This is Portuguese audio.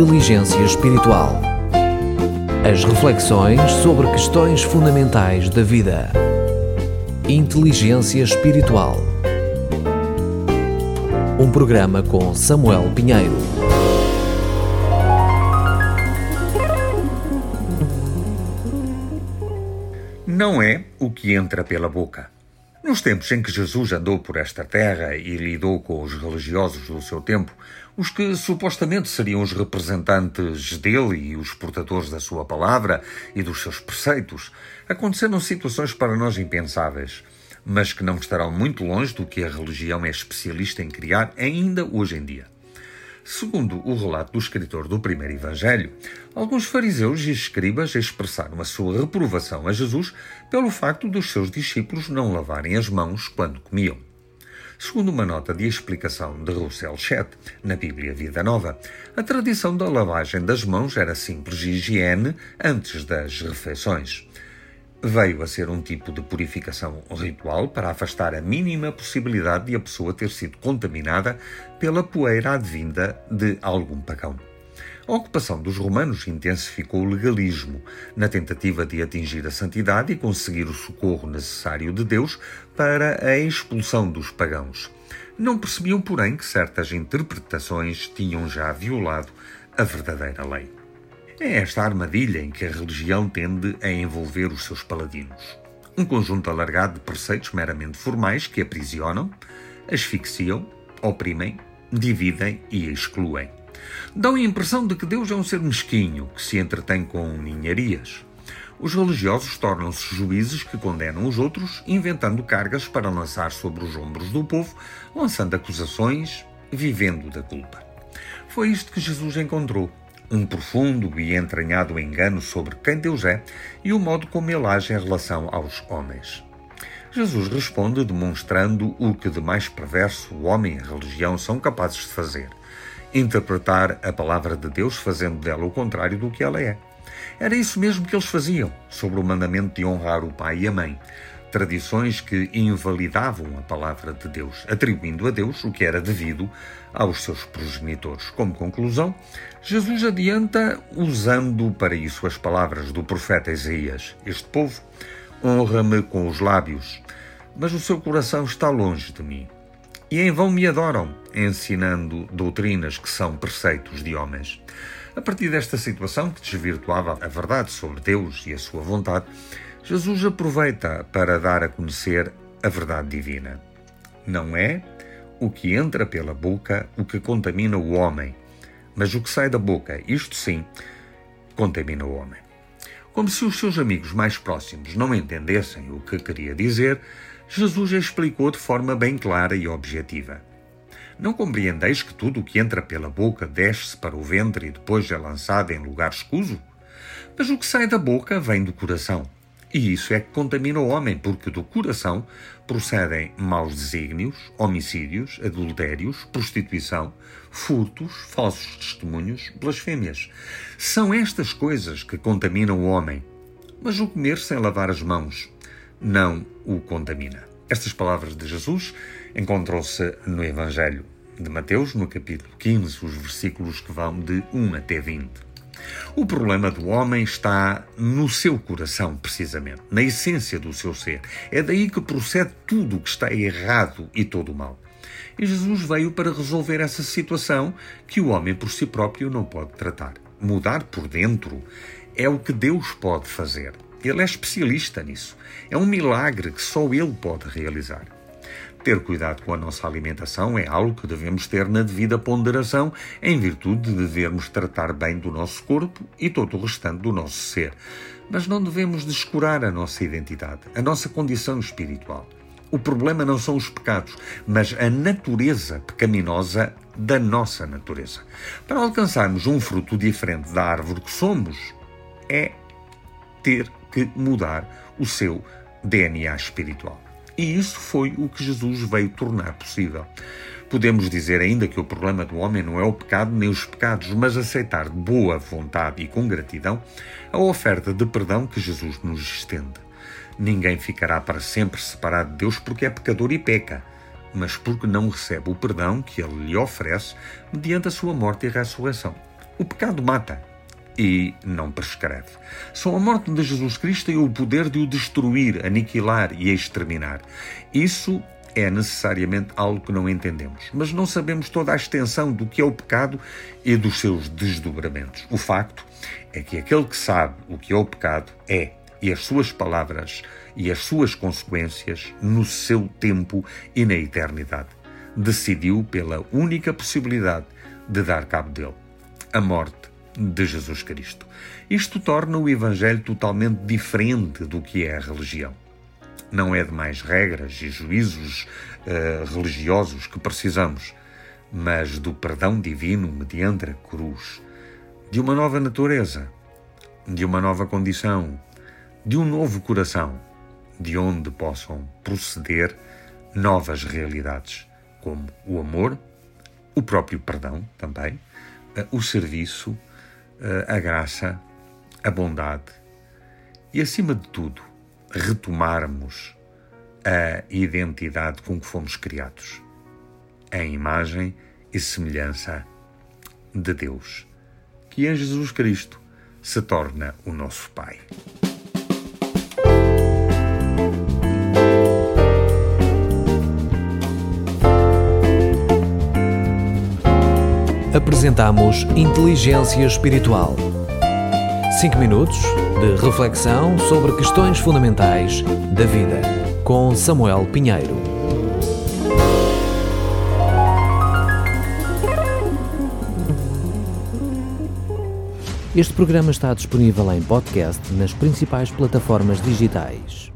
Inteligência Espiritual. As reflexões sobre questões fundamentais da vida. Inteligência Espiritual. Um programa com Samuel Pinheiro. Não é o que entra pela boca. Nos tempos em que Jesus andou por esta terra e lidou com os religiosos do seu tempo, os que supostamente seriam os representantes dele e os portadores da sua palavra e dos seus preceitos, aconteceram situações para nós impensáveis, mas que não estarão muito longe do que a religião é especialista em criar ainda hoje em dia. Segundo o relato do escritor do primeiro Evangelho, alguns fariseus e escribas expressaram a sua reprovação a Jesus pelo facto dos seus discípulos não lavarem as mãos quando comiam. Segundo uma nota de explicação de Russell Chet, na Bíblia Vida Nova, a tradição da lavagem das mãos era simples higiene antes das refeições veio a ser um tipo de purificação ritual para afastar a mínima possibilidade de a pessoa ter sido contaminada pela poeira advinda de algum pagão. A ocupação dos romanos intensificou o legalismo, na tentativa de atingir a santidade e conseguir o socorro necessário de Deus para a expulsão dos pagãos. Não percebiam, porém, que certas interpretações tinham já violado a verdadeira lei. É esta armadilha em que a religião tende a envolver os seus paladinos. Um conjunto alargado de preceitos meramente formais que aprisionam, asfixiam, oprimem, dividem e excluem. Dão a impressão de que Deus é um ser mesquinho que se entretém com ninharias. Os religiosos tornam-se juízes que condenam os outros, inventando cargas para lançar sobre os ombros do povo, lançando acusações, vivendo da culpa. Foi isto que Jesus encontrou um profundo e entranhado engano sobre quem Deus é e o modo como ele age em relação aos homens. Jesus responde demonstrando o que de mais perverso o homem e a religião são capazes de fazer: interpretar a palavra de Deus fazendo dela o contrário do que ela é. Era isso mesmo que eles faziam, sobre o mandamento de honrar o pai e a mãe tradições que invalidavam a palavra de Deus, atribuindo a Deus o que era devido aos seus progenitores. Como conclusão, Jesus adianta usando para isso as palavras do profeta Isaías: Este povo honra-me com os lábios, mas o seu coração está longe de mim. E em vão me adoram, ensinando doutrinas que são preceitos de homens. A partir desta situação que desvirtuava a verdade sobre Deus e a sua vontade, Jesus aproveita para dar a conhecer a verdade divina. Não é o que entra pela boca o que contamina o homem, mas o que sai da boca, isto sim, contamina o homem. Como se os seus amigos mais próximos não entendessem o que queria dizer, Jesus explicou de forma bem clara e objetiva. Não compreendeis que tudo o que entra pela boca desce para o ventre e depois é lançado em lugar escuso? Mas o que sai da boca vem do coração. E isso é que contamina o homem, porque do coração procedem maus desígnios, homicídios, adultérios, prostituição, furtos, falsos testemunhos, blasfêmias. São estas coisas que contaminam o homem. Mas o comer sem lavar as mãos não o contamina. Estas palavras de Jesus encontram-se no Evangelho de Mateus, no capítulo 15, os versículos que vão de 1 até 20. O problema do homem está no seu coração, precisamente, na essência do seu ser. É daí que procede tudo o que está errado e todo o mal. E Jesus veio para resolver essa situação que o homem por si próprio não pode tratar. Mudar por dentro é o que Deus pode fazer. Ele é especialista nisso. É um milagre que só Ele pode realizar. Ter cuidado com a nossa alimentação é algo que devemos ter na devida ponderação, em virtude de devermos tratar bem do nosso corpo e todo o restante do nosso ser. Mas não devemos descurar a nossa identidade, a nossa condição espiritual. O problema não são os pecados, mas a natureza pecaminosa da nossa natureza. Para alcançarmos um fruto diferente da árvore que somos, é ter que mudar o seu DNA espiritual. E isso foi o que Jesus veio tornar possível. Podemos dizer ainda que o problema do homem não é o pecado nem os pecados, mas aceitar de boa vontade e com gratidão a oferta de perdão que Jesus nos estende. Ninguém ficará para sempre separado de Deus porque é pecador e peca, mas porque não recebe o perdão que ele lhe oferece mediante a sua morte e ressurreição. O pecado mata e não prescreve. Só a morte de Jesus Cristo tem o poder de o destruir, aniquilar e exterminar. Isso é necessariamente algo que não entendemos, mas não sabemos toda a extensão do que é o pecado e dos seus desdobramentos. O facto é que aquele que sabe o que é o pecado é, e as suas palavras e as suas consequências, no seu tempo e na eternidade, decidiu pela única possibilidade de dar cabo dele a morte de Jesus Cristo. Isto torna o Evangelho totalmente diferente do que é a religião. Não é de mais regras e juízos uh, religiosos que precisamos, mas do perdão divino mediante a cruz, de uma nova natureza, de uma nova condição, de um novo coração, de onde possam proceder novas realidades, como o amor, o próprio perdão também, eh, o serviço, a graça, a bondade e, acima de tudo, retomarmos a identidade com que fomos criados, a imagem e semelhança de Deus, que em Jesus Cristo se torna o nosso Pai. Apresentamos Inteligência Espiritual. 5 minutos de reflexão sobre questões fundamentais da vida, com Samuel Pinheiro. Este programa está disponível em podcast nas principais plataformas digitais.